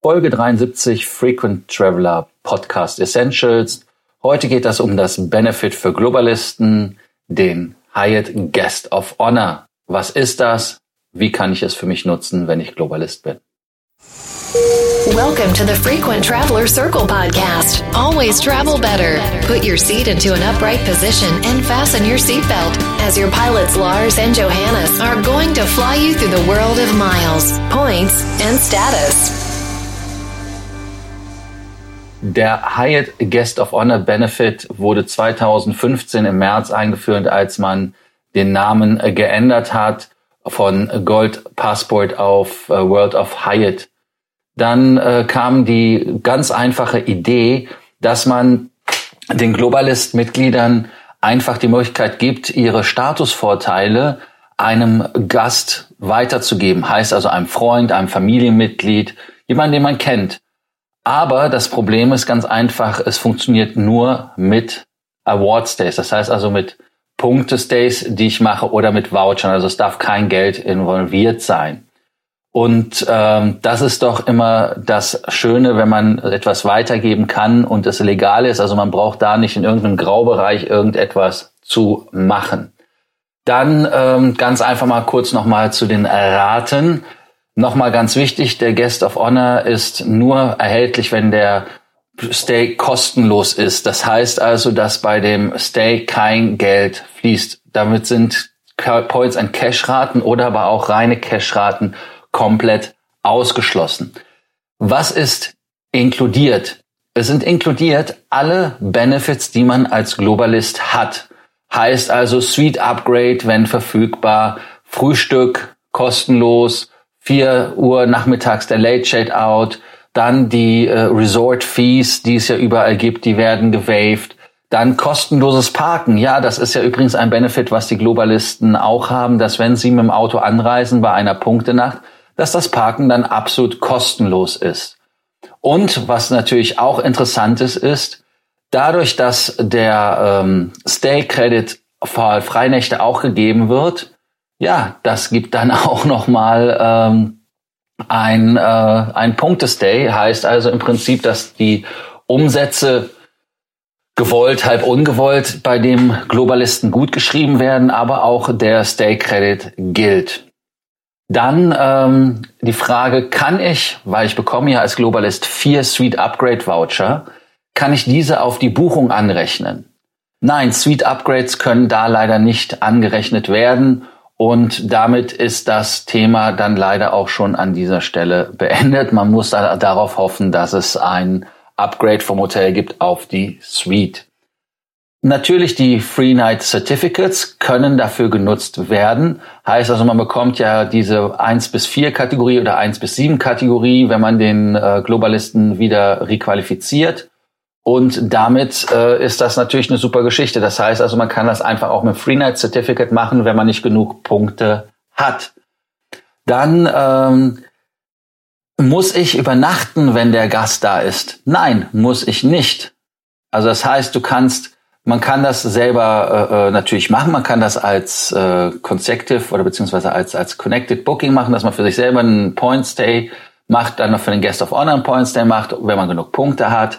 Folge 73 Frequent Traveler Podcast Essentials. Heute geht es um das Benefit für Globalisten, den Hyatt Guest of Honor. Was ist das? Wie kann ich es für mich nutzen, wenn ich Globalist bin? Welcome to the Frequent Traveler Circle podcast. Always travel better. Put your seat into an upright position and fasten your seatbelt as your pilots Lars and Johannes are going to fly you through the world of miles, points, and status. Der Hyatt Guest of Honor Benefit wurde 2015 im März eingeführt, als man den Namen geändert hat von Gold Passport auf äh, World of Hyatt. Dann äh, kam die ganz einfache Idee, dass man den Globalist-Mitgliedern einfach die Möglichkeit gibt, ihre Statusvorteile einem Gast weiterzugeben. Heißt also einem Freund, einem Familienmitglied, jemand, den man kennt. Aber das Problem ist ganz einfach, es funktioniert nur mit Award Stays. Das heißt also mit Punkte-Stays, die ich mache oder mit Vouchern. Also es darf kein Geld involviert sein. Und ähm, das ist doch immer das Schöne, wenn man etwas weitergeben kann und es legal ist. Also man braucht da nicht in irgendeinem Graubereich irgendetwas zu machen. Dann ähm, ganz einfach mal kurz nochmal zu den Raten. Nochmal ganz wichtig, der Guest of Honor ist nur erhältlich, wenn der Stay kostenlos ist. Das heißt also, dass bei dem Stay kein Geld fließt. Damit sind Points and Cash-Raten oder aber auch reine Cash-Raten komplett ausgeschlossen. Was ist inkludiert? Es sind inkludiert alle Benefits, die man als Globalist hat. Heißt also Suite Upgrade, wenn verfügbar, Frühstück kostenlos, 4 Uhr nachmittags der Late Shade Out, dann die äh, Resort Fees, die es ja überall gibt, die werden gewaved. Dann kostenloses Parken. Ja, das ist ja übrigens ein Benefit, was die Globalisten auch haben, dass wenn sie mit dem Auto anreisen bei einer Punktenacht, dass das Parken dann absolut kostenlos ist. Und was natürlich auch interessant ist, ist, dadurch, dass der ähm, Stay Credit für Freinächte auch gegeben wird, ja, das gibt dann auch nochmal ähm, ein, äh, ein Punktestay. Heißt also im Prinzip, dass die Umsätze gewollt, halb ungewollt bei dem Globalisten gut geschrieben werden, aber auch der Stay Credit gilt. Dann ähm, die Frage, kann ich, weil ich bekomme ja als Globalist vier Suite Upgrade Voucher, kann ich diese auf die Buchung anrechnen? Nein, Suite Upgrades können da leider nicht angerechnet werden und damit ist das Thema dann leider auch schon an dieser Stelle beendet. Man muss da, darauf hoffen, dass es ein Upgrade vom Hotel gibt auf die Suite. Natürlich die Free Night Certificates können dafür genutzt werden. Heißt also, man bekommt ja diese 1 bis 4 Kategorie oder 1 bis 7 Kategorie, wenn man den äh, Globalisten wieder requalifiziert. Und damit äh, ist das natürlich eine super Geschichte. Das heißt also, man kann das einfach auch mit Free Night Certificate machen, wenn man nicht genug Punkte hat. Dann ähm, muss ich übernachten, wenn der Gast da ist? Nein, muss ich nicht. Also das heißt, du kannst, man kann das selber äh, äh natürlich machen. Man kann das als äh, Consecutive oder beziehungsweise als als Connected Booking machen, dass man für sich selber einen Point Stay macht, dann noch für den Guest of Honor einen Point Stay macht, wenn man genug Punkte hat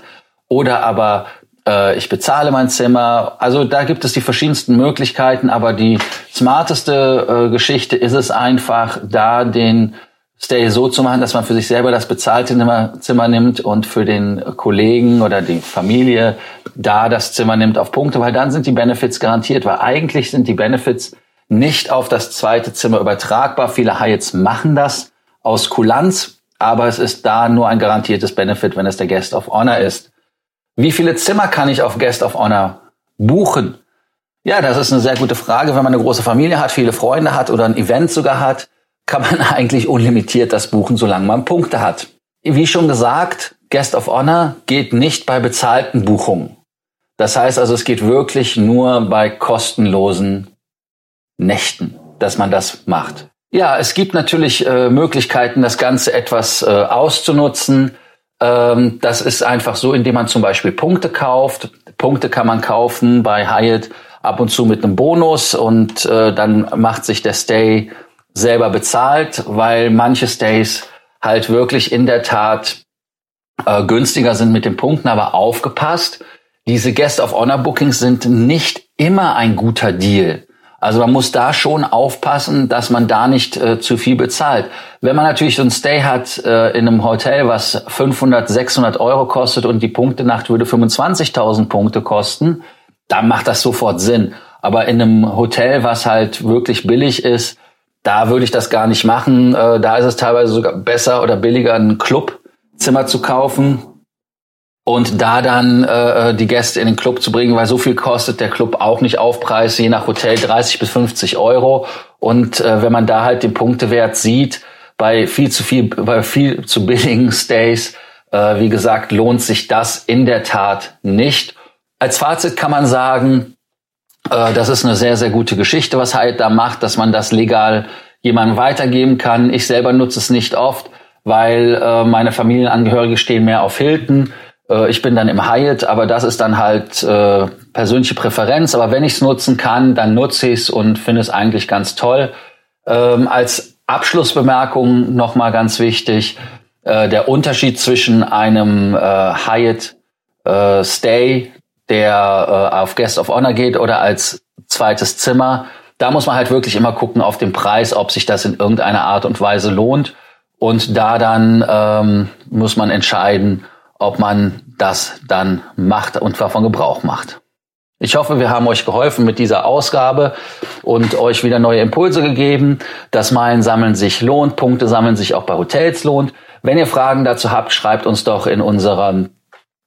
oder aber äh, ich bezahle mein Zimmer. Also da gibt es die verschiedensten Möglichkeiten, aber die smarteste äh, Geschichte ist es einfach, da den Stay so zu machen, dass man für sich selber das bezahlte Zimmer nimmt und für den Kollegen oder die Familie da das Zimmer nimmt auf Punkte, weil dann sind die Benefits garantiert, weil eigentlich sind die Benefits nicht auf das zweite Zimmer übertragbar. Viele Hyatts machen das aus Kulanz, aber es ist da nur ein garantiertes Benefit, wenn es der Guest of Honor ist. Wie viele Zimmer kann ich auf Guest of Honor buchen? Ja, das ist eine sehr gute Frage. Wenn man eine große Familie hat, viele Freunde hat oder ein Event sogar hat, kann man eigentlich unlimitiert das buchen, solange man Punkte hat. Wie schon gesagt, Guest of Honor geht nicht bei bezahlten Buchungen. Das heißt also, es geht wirklich nur bei kostenlosen Nächten, dass man das macht. Ja, es gibt natürlich äh, Möglichkeiten, das Ganze etwas äh, auszunutzen. Ähm, das ist einfach so, indem man zum Beispiel Punkte kauft. Punkte kann man kaufen bei Hyatt ab und zu mit einem Bonus und äh, dann macht sich der Stay selber bezahlt, weil manche Stays halt wirklich in der Tat äh, günstiger sind mit den Punkten, aber aufgepasst, diese Guest of Honor Bookings sind nicht immer ein guter Deal. Also man muss da schon aufpassen, dass man da nicht äh, zu viel bezahlt. Wenn man natürlich so ein Stay hat äh, in einem Hotel, was 500, 600 Euro kostet und die Punktenacht würde 25.000 Punkte kosten, dann macht das sofort Sinn. Aber in einem Hotel, was halt wirklich billig ist, da würde ich das gar nicht machen. Äh, da ist es teilweise sogar besser oder billiger, ein Clubzimmer zu kaufen und da dann äh, die Gäste in den Club zu bringen, weil so viel kostet der Club auch nicht Aufpreis, je nach Hotel 30 bis 50 Euro. Und äh, wenn man da halt den Punktewert sieht, bei viel zu viel, bei viel zu billigen Stays, äh, wie gesagt, lohnt sich das in der Tat nicht. Als Fazit kann man sagen, äh, das ist eine sehr, sehr gute Geschichte, was Hyatt da macht, dass man das legal jemandem weitergeben kann. Ich selber nutze es nicht oft, weil äh, meine Familienangehörige stehen mehr auf Hilton. Äh, ich bin dann im Hyatt, aber das ist dann halt äh, persönliche Präferenz. Aber wenn ich es nutzen kann, dann nutze ich es und finde es eigentlich ganz toll. Ähm, als Abschlussbemerkung nochmal ganz wichtig, äh, der Unterschied zwischen einem äh, Hyatt äh, Stay, der äh, auf Guest of Honor geht oder als zweites Zimmer, da muss man halt wirklich immer gucken auf den Preis, ob sich das in irgendeiner Art und Weise lohnt. Und da dann ähm, muss man entscheiden, ob man das dann macht und davon Gebrauch macht. Ich hoffe, wir haben euch geholfen mit dieser Ausgabe und euch wieder neue Impulse gegeben. Das Meilen sammeln sich lohnt, Punkte sammeln sich auch bei Hotels lohnt. Wenn ihr Fragen dazu habt, schreibt uns doch in unseren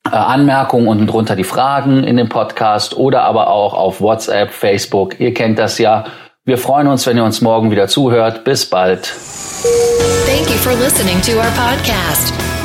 äh, Anmerkungen unten drunter die Fragen in dem Podcast oder aber auch auf WhatsApp, Facebook. Ihr kennt das ja. Wir freuen uns, wenn ihr uns morgen wieder zuhört. Bis bald. Thank you for listening to our podcast.